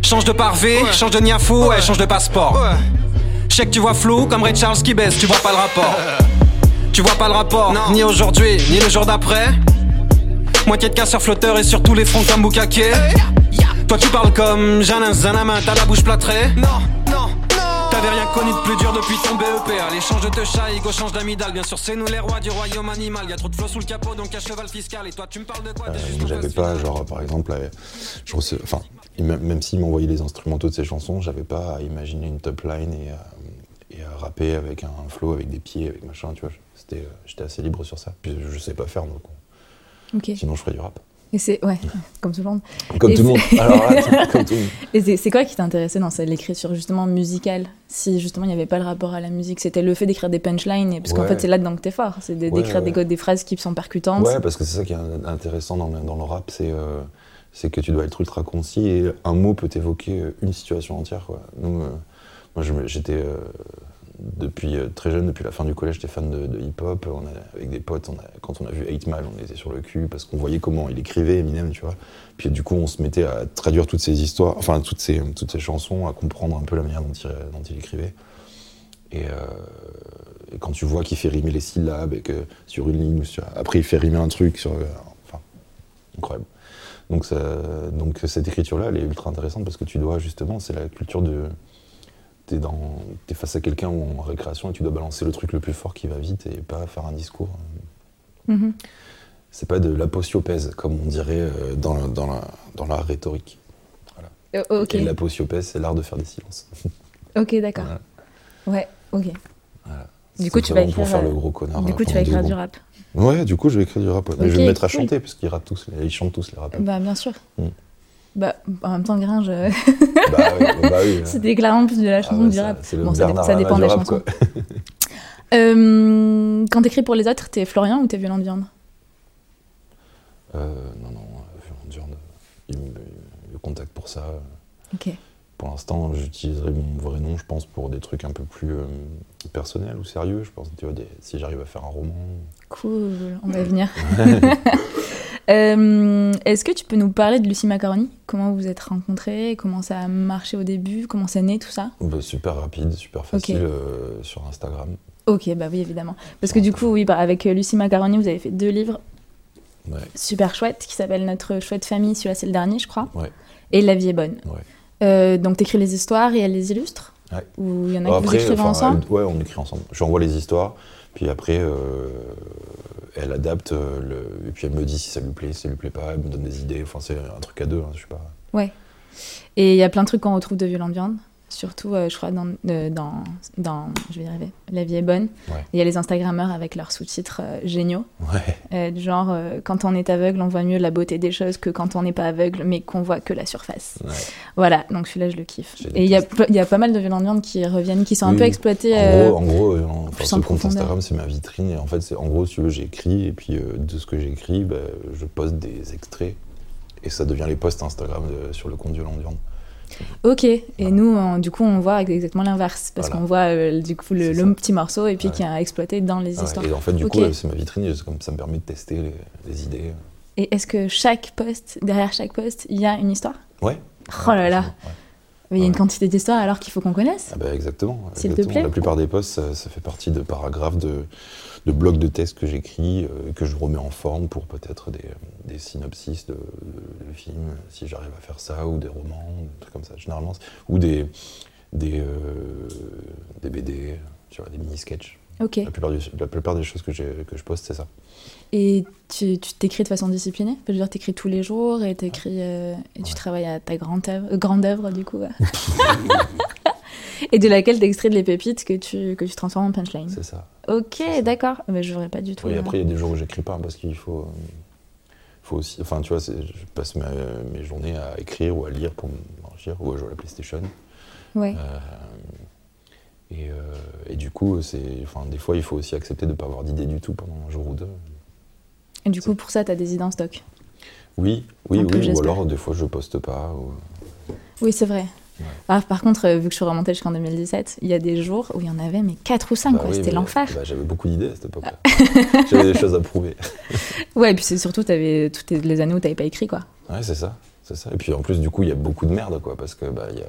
Change de parvé, change de niafou, ouais. change de passeport. Je sais que tu vois flou comme Ray Charles qui baisse Tu vois pas le rapport. [LAUGHS] Tu vois pas le rapport Ni aujourd'hui, ni le jour d'après. Moitié de casseurs flotteurs et sur tous les fronts comme Bukake. Toi tu parles comme Janin Zanama T'as la bouche plâtrée. Non, T'avais rien connu de plus dur depuis ton BEP Allez change de te chat, Igo change d'amidal Bien sûr c'est nous les rois du royaume animal Y'a trop de flots sous le capot donc un cheval fiscal Et toi tu me parles de quoi? Euh, j'avais pas, genre, par exemple, euh, je enfin, même s'il m'envoyait les instrumentaux de ses chansons, j'avais pas à imaginer une top line et à, et à rapper avec un flow, avec des pieds, avec machin, tu vois. C'était, euh, j'étais assez libre sur ça. Puis je sais pas faire, donc Ok. sinon je ferais du rap. Et c'est. Ouais, comme tout le monde. Comme Et tout le monde. Alors [LAUGHS] là, comme tout le monde. Et c'est- quoi qui t'intéressait dans l'écriture justement musicale? Si justement il n'y avait pas le rapport à la musique, c'était le fait d'écrire des punchlines, parce qu'en Ouais. fait c'est là-dedans que t'es fort, c'est Ouais, d'écrire des, ouais. des phrases qui sont percutantes. Ouais, parce que c'est ça qui est intéressant dans le, dans le rap, c'est euh, c'est que tu dois être ultra concis et un mot peut évoquer euh, une situation entière. Quoi. Nous, euh, moi, j'étais euh, depuis euh, très jeune, depuis la fin du collège, j'étais fan de, hip-hop. Avec des potes, quand on a vu 8 Mile, on était sur le cul parce qu'on voyait comment il écrivait Eminem, tu vois. Puis du coup, on se mettait à traduire toutes ces histoires, enfin toutes ces, toutes ces chansons, à comprendre un peu la manière dont il, il écrivait. Et, euh, et quand tu vois qu'il fait rimer les syllabes et que sur une ligne, sur- après il fait rimer un truc sur. euh, Enfin, incroyable. Donc, donc cette écriture-là, elle est ultra intéressante parce que tu dois justement, c'est la culture de. T'es dans, es face à quelqu'un en récréation et tu dois balancer le truc le plus fort qui va vite et pas faire un discours. Mhm. C'est pas de l'aposiopèse comme on dirait euh, dans, la- dans, la, dans la rhétorique. Euh, ok, Et l'aposiopèse, c'est l'art de faire des silences. [LAUGHS] ok, d'accord. Voilà. Ouais, ok. Voilà. Du C'est coup, tu vas vraiment pour écrire, faire euh, le gros connard. Du euh, coup, tu vas écrire du rap. Ouais, du coup, je vais écrire du rap. ouais. Mais je vais me mettre à cool. chanter, parce qu'ils tous, ils chantent tous les rappeurs. Bah, bien sûr. Mm. Bah, en même temps, Gringe, euh, bah oui, bah oui. [LAUGHS] c'est déclarant plus de la chanson Ah ouais, du rap. Le Bon, ça, dépend des rap, chansons. [LAUGHS] Euh, quand t'écris pour les autres, t'es Florian ou t'es Violent de Viande? Euh, non, non, euh, Violent Viande, il me, contacte pour ça. Ok. Pour l'instant, j'utiliserai mon vrai nom, je pense, pour des trucs un peu plus personnels ou sérieux. Je pense, tu vois, des- si j'arrive à faire un roman. Cool, on va y venir. [LAUGHS] Euh, Est-ce que tu peux nous parler de Lucie Macaroni? Comment vous vous êtes rencontrés? Comment ça a marché au début? Comment c'est né tout ça? Bah, super rapide, super facile euh, sur Instagram. Ok, bah oui, évidemment. Parce que du coup, oui, bah, avec euh, Lucie Macaroni, vous avez fait deux livres Ouais, super chouettes qui s'appellent Notre chouette famille. Celui-là, c'est le dernier, je crois. ouais. Et La vie est bonne. Ouais. Euh, donc, t'écris les histoires et elle les illustre Ouais. Ou il y en a Bon, que vous écrivez enfin, ensemble? ouais, on écrit ensemble. Je lui envoie les histoires, puis après, elle adapte, euh, et puis elle me dit si ça lui plaît, si ça lui plaît pas, elle me donne des idées. Enfin, c'est un truc à deux, hein, je sais pas. Ouais. Et il y a plein de trucs qu'on retrouve de Violent de Viande. Surtout, euh, je crois, dans, euh, dans, dans, je vais y arriver, La vie est bonne. Ouais. Il y a les Instagrammeurs avec leurs sous-titres euh, géniaux. Ouais. Genre, quand on est aveugle, on voit mieux la beauté des choses que quand on n'est pas aveugle, mais qu'on voit que la surface. ouais. Voilà, donc celui-là, je le kiffe. Je Et il y, y a pas mal de viandes qui reviennent, qui sont un peu oui. exploitées. En gros, en gros en- enfin, plus ce compte. Instagram, c'est ma vitrine. Et en fait, c'est en gros, si tu veux, j'écris et puis de ce que j'écris, bah, je poste des extraits et ça devient les posts Instagram de- sur le compte Violent Viande. Ok, et Voilà. nous, on- du coup, on voit exactement l'inverse, parce Voilà. qu'on voit euh, du coup le, petit morceau et puis Ouais. qui a exploité dans les ouais, histoires. Et en fait, du coup, euh, c'est ma vitrine comme ça me permet de tester les, les idées. Et est-ce que chaque post, derrière chaque post, il y a une histoire? Ouais. Oh là là, Ouais. Mais il y a une Ouais. quantité d'histoires alors qu'il faut qu'on connaisse. Ah bah, exactement. S'il te plaît. La plupart des posts, ça, ça fait partie de paragraphes, de, de blocs de textes que j'écris, euh, que je remets en forme pour peut-être des, des synopsis de, de- de films, si j'arrive à faire ça, ou des romans, des trucs comme ça, généralement. Ou des, des, euh, des BD, tu vois, des mini-sketchs. La, plupart du- la plupart des choses que je poste, c'est ça. Et tu t'écris de façon disciplinée? Je veux dire, t'écris tous les jours et t'écris euh, et tu travailles à ta grande œuvre, euh, grande œuvre du coup. [LAUGHS] et de laquelle t'extrais les pépites que tu, que tu transformes en punchline. C'est ça. Ok, ça. d'accord. Mais je n'aurais pas du tout. Oui, euh, après, il y a des jours où j'écris pas parce qu'il faut, euh, faut aussi. Enfin, tu vois, c'est- je passe ma- mes journées à écrire ou à lire pour m'enrichir ou à jouer à la PlayStation. Ouais. Euh, et, euh, et du coup, c'est, enfin, des fois, il faut aussi accepter de ne pas avoir d'idée du tout pendant un jour ou deux. Et du coup, pour ça, t'as des idées en stock. Oui, oui, oui. Ou alors, des fois, je poste pas. ou- Oui, c'est vrai. Ouais. Ah, par contre, euh, vu que je suis remontée jusqu'en 2017, il y a des jours où il y en avait mais 4 ou 5, Bah oui, C'était l'enfer. bah, j'avais beaucoup d'idées à cette époque-là. [LAUGHS] j'avais des choses à prouver. [LAUGHS] Ouais, et puis c'est surtout, t'avais toutes les années où t'avais pas écrit, quoi. Ouais, c'est ça. Ça. Et puis en plus, du coup, il y a beaucoup de merde, quoi, parce que bah, il y a.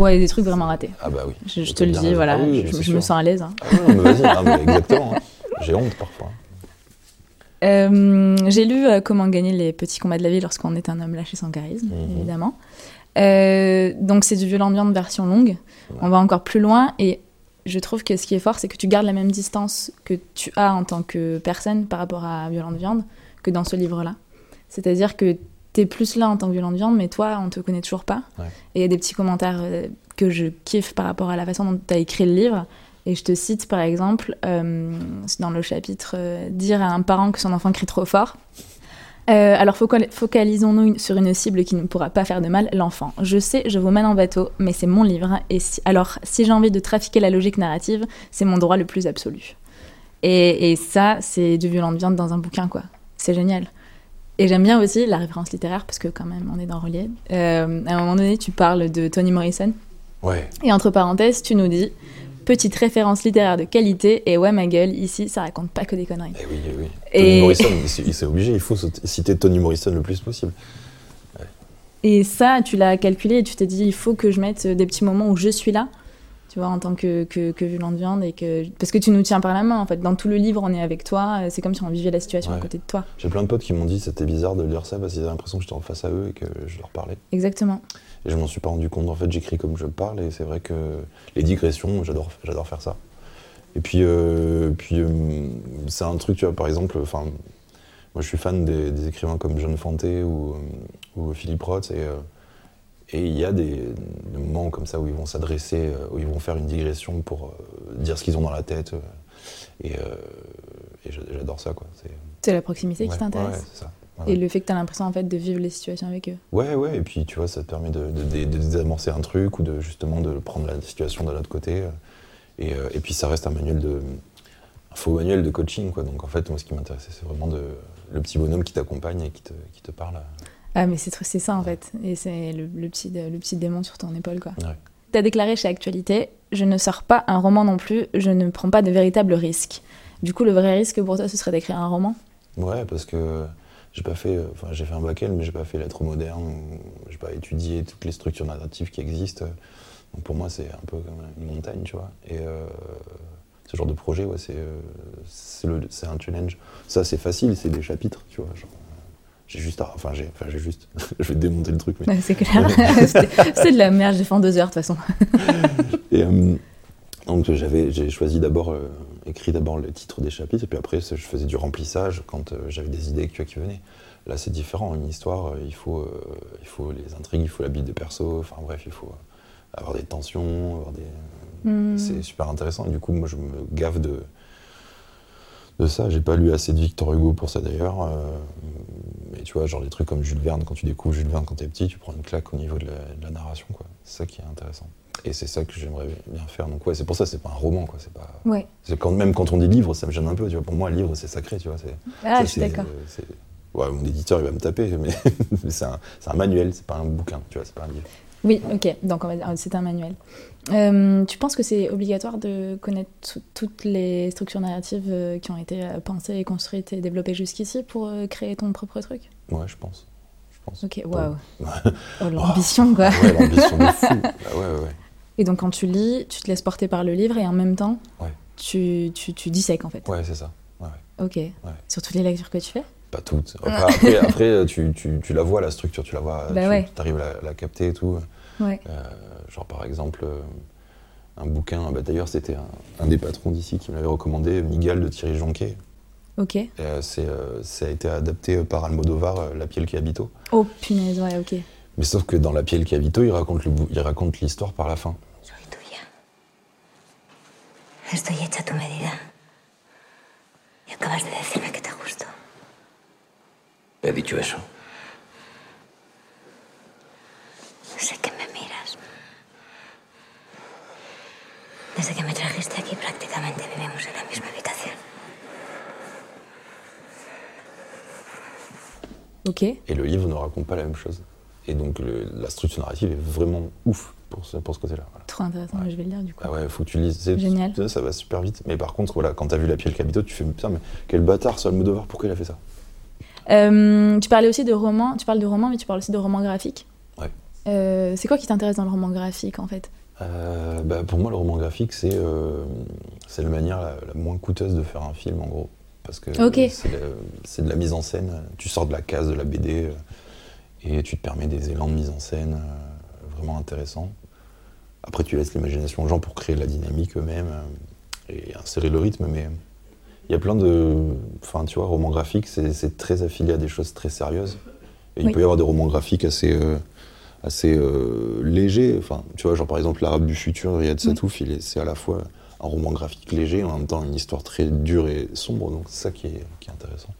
Ouais, des trucs vraiment ratés. Ah bah oui. Je, te le dis, raison. voilà, Ah oui, je, me sens à l'aise. hein. Ah non, mais vas-y, exactement. hein. [LAUGHS] J'ai honte parfois. Euh, J'ai lu euh, Comment gagner les petits combats de la vie lorsqu'on est un homme lâché sans charisme, Mhm. évidemment. Euh, donc c'est du violent de viande version longue. On va encore plus loin et je trouve que ce qui est fort, c'est que tu gardes la même distance que tu as en tant que personne par rapport à violent de viande que dans ce livre-là. C'est-à-dire que t'es plus là en tant que violent de viande, mais toi, on te connaît toujours pas. Ouais. Et il y a des petits commentaires que je kiffe par rapport à la façon dont tu as écrit le livre. Et je te cite par exemple, euh, dans le chapitre euh, Dire à un parent que son enfant crie trop fort. Euh, alors focal- focalisons-nous sur une cible qui ne pourra pas faire de mal, l'enfant. Je sais, je vous mène en bateau, mais c'est mon livre. Et si- alors, si j'ai envie de trafiquer la logique narrative, c'est mon droit le plus absolu. Et, et ça, c'est du violent de viande dans un bouquin, quoi. C'est génial. Et j'aime bien aussi la référence littéraire, parce que quand même, on est dans Relié. Euh, à un moment donné, tu parles de Toni Morrison. Ouais. Et entre parenthèses, tu nous dis petite référence littéraire de qualité. Et ouais, ma gueule, ici, ça raconte pas que des conneries. Eh oui, eh oui. Et- Tony Morrison, il s'est- obligé, il faut citer Tony Morrison le plus possible. Et ça, tu l'as calculé et tu t'es dit, il faut que je mette des petits moments où je suis là, tu vois, en tant que, que, que de viande. Et que... Parce que tu nous tiens par la main, en fait. Dans tout le livre, on est avec toi. C'est comme si on vivait la situation à côté de toi. J'ai plein de potes qui m'ont dit c'était bizarre de lire ça parce qu'ils avaient l'impression que j'étais en face à eux et que je leur parlais. Exactement. Et je m'en suis pas rendu compte. En fait, j'écris comme je parle et c'est vrai que les digressions, j'adore, j'adore faire ça. Et puis, euh, puis euh, c'est un truc, tu vois, par exemple, enfin, moi je suis fan des, des écrivains comme John Fante ou, ou Philippe Roth et euh, et il y a des, des moments comme ça où ils vont s'adresser, euh, où ils vont faire une digression pour euh, dire ce qu'ils ont dans la tête. euh, et euh, et j'a- j'adore ça, quoi. C'est, la proximité ouais, qui t'intéresse? ouais, Et le fait que tu as l'impression en fait de vivre les situations avec eux. Ouais, ouais, et puis tu vois, ça te permet de, de- de- de désamorcer un truc ou de justement de prendre la situation de l'autre côté. Et, euh, et puis ça reste un manuel de. un faux manuel de coaching, quoi. Donc en fait, moi, ce qui m'intéressait, c'est vraiment de, le petit bonhomme qui t'accompagne et qui te, qui te parle. Ah, mais c'est ça en fait. Et c'est le, le petit, le petit démon sur ton épaule, quoi. Ouais. T'as déclaré chez Actualité Je ne sors pas un roman non plus, je ne prends pas de véritables risques. Du coup, le vrai risque pour toi, ce serait d'écrire un roman? Ouais, parce que j'ai pas fait. euh, Enfin, j'ai fait un bac L, mais j'ai pas fait lettres modernes, j'ai pas étudié toutes les structures narratives qui existent. Donc pour moi, c'est un peu comme une montagne, tu vois. Et euh, ce genre de projet, ouais, c'est euh, c'est un challenge. Ça, c'est facile, c'est des chapitres, tu vois. j'ai juste à. Enfin, j'ai enfin, juste. [LAUGHS] je vais démonter le truc, mais. C'est clair. C'est- [LAUGHS] [LAUGHS] c'est de la merde, j'ai fait en deux heures de toute façon. Et, euh, donc j'avais, j'ai choisi d'abord, euh, écrit d'abord le titre des chapitres, et puis après je faisais du remplissage quand euh, j'avais des idées vois, qui venaient. Là c'est différent, une histoire, euh, il faut, il faut les intrigues, il faut la bille de perso, enfin bref, il faut avoir des tensions, avoir des... Hmm. C'est super intéressant. Et du coup, moi, je me gave de, de ça. J'ai pas lu assez de Victor Hugo pour ça d'ailleurs. Mais tu vois, genre des trucs comme Jules Verne, quand tu découvres Jules Verne quand t'es petit, tu prends une claque au niveau de la, de la narration. quoi. C'est ça qui est intéressant. Et c'est ça que j'aimerais bien faire. Donc ouais, c'est pour ça, c'est pas un roman. quoi. C'est pas... Ouais. c'est quand, même quand on dit livre, ça me gêne un peu. Tu vois. Pour moi, livre, c'est sacré. Tu vois. C'est, Ah, je suis d'accord. Ouais, mon éditeur, il va me taper, mais, [LAUGHS] mais c'est, un, un manuel, c'est pas un bouquin. Tu vois, c'est pas un livre. Oui, ok. Donc c'est un manuel. Euh, tu penses que c'est obligatoire de connaître tout- toutes les structures narratives euh, qui ont été euh, pensées et construites et développées jusqu'ici pour créer ton propre truc? Ouais, je pense. Je pense. Ok, waouh. Ouais. Oh, l'ambition, quoi. [LAUGHS] Ah ouais, l'ambition de fou. [LAUGHS] Ah ouais, ouais, ouais. Et donc quand tu lis, tu te laisses porter par le livre et en même temps, Ouais. tu, tu, tu dissèques en fait. Ouais, c'est ça. Ouais. Ok. Sur toutes les lectures que tu fais? Pas toutes. Après, après, après, tu, tu, tu la vois, la structure, tu la vois. Bah tu arrives à la, la capter et tout. Ouais. Euh, genre, par exemple, euh, un bouquin, bah, d'ailleurs, c'était un, un des patrons d'ici qui me l'avait recommandé, Miguel de Thierry Jonquet. Ok. Euh, c'est, euh, ça a été adapté par Almodovar, La Piel qui habito. Oh punaise, ouais, ok. Mais sauf que dans La Piel qui habito, il raconte, le il raconte l'histoire par la fin. Soy tuya. Estoy hecha a tu medida. Y acabas de decirme que te gusto. He dicho eso. Sé que me miras. Desde que me trajiste aquí prácticamente vivimos en la misma habitación. Ok. Et le livre ne raconte pas la même chose. Et donc, le- la structure narrative est vraiment ouf pour ce, pour ce côté-là. voilà. Trop intéressant, Ouais. je vais le lire du coup. Ah ouais, faut que tu lises. C'est- Génial. Ça, ça va super vite. Mais par contre, voilà, quand t'as vu La Piel Capito, tu fais putain, mais quel bâtard, ce Almodovar, pourquoi il a fait ça? Euh, tu parlais aussi de romans, tu parles de romans, mais tu parles aussi de romans graphiques. Ouais. Euh, c'est quoi qui t'intéresse dans le roman graphique en fait? Euh, bah, Pour moi, le roman graphique, c'est c'est la manière la, la moins coûteuse de faire un film, en gros. Parce que Ok. c'est de la mise en scène. Tu sors de la case de la BD et tu te permets des élans de mise en scène euh, vraiment intéressants. Après, tu laisses l'imagination aux gens pour créer la dynamique eux-mêmes euh, et insérer le rythme, mais il y a plein de. Enfin, tu vois, roman graphique, c'est très affilié à des choses très sérieuses. Et il Oui. peut y avoir des romans graphiques assez. euh, assez euh, léger. Enfin, tu vois, genre par exemple l'Arabe du futur, Riyad Satouf, il est- c'est à la fois un roman graphique léger, en même temps une histoire très dure et sombre, donc c'est ça qui est, qui est intéressant.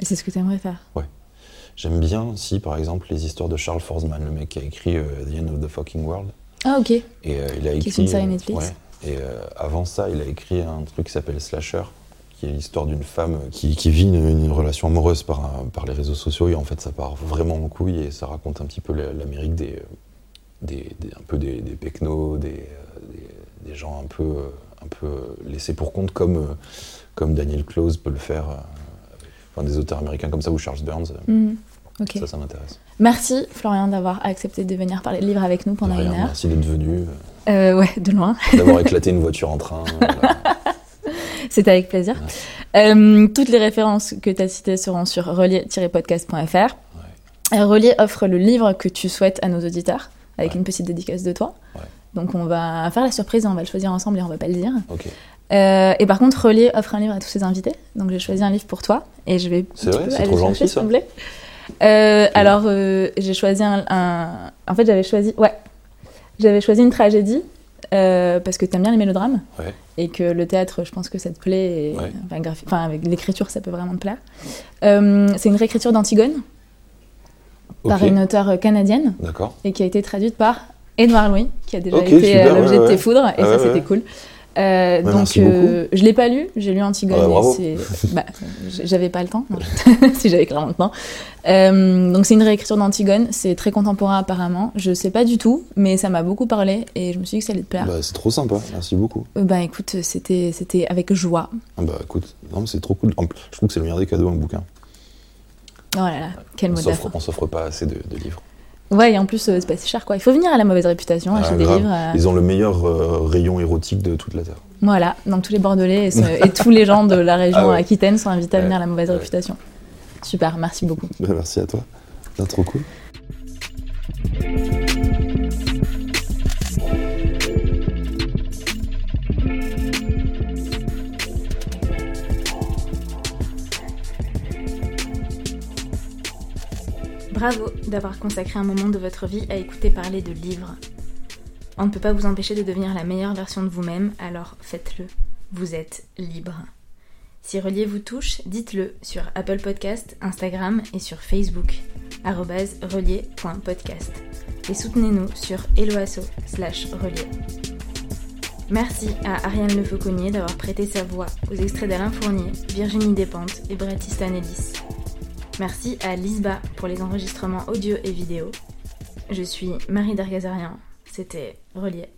Et c'est ce que tu aimerais faire J'aime bien aussi, par exemple, les histoires de Charles Forsman, le mec qui a écrit euh, The End of the Fucking World. Ah ok. Et euh, il a Qui est écrit. une série euh, Netflix. ouais. et avant ça, il a écrit un truc qui s'appelle Slasher, qui est l'histoire d'une femme qui, qui vit une, une relation amoureuse par, les réseaux sociaux. Et en fait, ça part vraiment en couille et ça raconte un petit peu la- l'Amérique des, des, des- un peu des, des pecnos, des, gens un peu, un peu laissés pour compte, comme, comme Daniel Close peut le faire. Enfin, des auteurs américains comme ça ou Charles Burns. Mhm. Ça, ça m'intéresse. Merci Florian d'avoir accepté de venir parler de livres avec nous pendant rien, une heure. Merci d'être venu, Euh, ouais, de loin. euh, d'avoir éclaté une voiture en train. [LAUGHS] voilà. C'était avec plaisir. Euh, toutes les références que tu as citées seront sur relier-podcast.fr. Euh, Relier offre le livre que tu souhaites à nos auditeurs, avec Ouais. une petite dédicace de toi. Ouais. Donc on va faire la surprise on va le choisir ensemble et on va pas le dire. Euh, et par contre, Relier offre un livre à tous ses invités. Donc j'ai choisi un livre pour toi et je vais C'est vrai C'est aller trop chercher, gentil, ça. Euh, alors euh, j'ai choisi un, un- En fait, j'avais choisi. Ouais. J'avais choisi une tragédie euh, parce que t'aimes bien les mélodrames Ouais. et que le théâtre, je pense que ça te plaît. Et, Ouais. enfin, graphi- enfin, avec l'écriture, ça peut vraiment te plaire. C'est une réécriture d'Antigone par une auteure canadienne D'accord. et qui a été traduite par Édouard Louis, qui a déjà Ok, été l'objet ouais, de tes foudres, et Ah ça c'était cool. Euh, donc euh, je l'ai pas lu, j'ai lu Antigone, Ah bah, j'avais pas le temps, non. [LAUGHS] si j'avais clairement le temps. Euh, donc c'est une réécriture d'Antigone, c'est très contemporain apparemment, je sais pas du tout, mais ça m'a beaucoup parlé et je me suis dit que ça allait te plaire. Bah, c'est trop sympa, merci beaucoup. Euh, Bah écoute, c'était c'était avec joie. Ah Bah écoute, non, c'est trop cool. Je trouve que c'est le meilleur des cadeaux, un bouquin. Oh là là, quel On mot on s'offre pas assez de, de livres. Ouais, et en plus euh, c'est pas si cher quoi. Il faut venir à la mauvaise réputation, Ah, acheter des livres. euh, Ils ont le meilleur euh, rayon érotique de toute la Terre. Voilà, donc tous les Bordelais et, ce- et tous les gens de la région [LAUGHS] Ah ouais. Aquitaine sont invités à venir à la mauvaise réputation. Super, merci beaucoup. Bah, merci à toi. C'est trop cool. Bravo d'avoir consacré un moment de votre vie à écouter parler de livres. On ne peut pas vous empêcher de devenir la meilleure version de vous-même, alors faites-le. Vous êtes libre. Si Relier vous touche, dites-le sur Apple Podcast, Instagram et sur Facebook, relier.podcast. Et soutenez-nous sur eloasso slash relier. Merci à Ariane Lefauconnier d'avoir prêté sa voix aux extraits d'Alain Fournier, Virginie Despentes et Bratista Nellis. Merci à Lisba pour les enregistrements audio et vidéo. Je suis Marie Dargazarian. C'était Relié.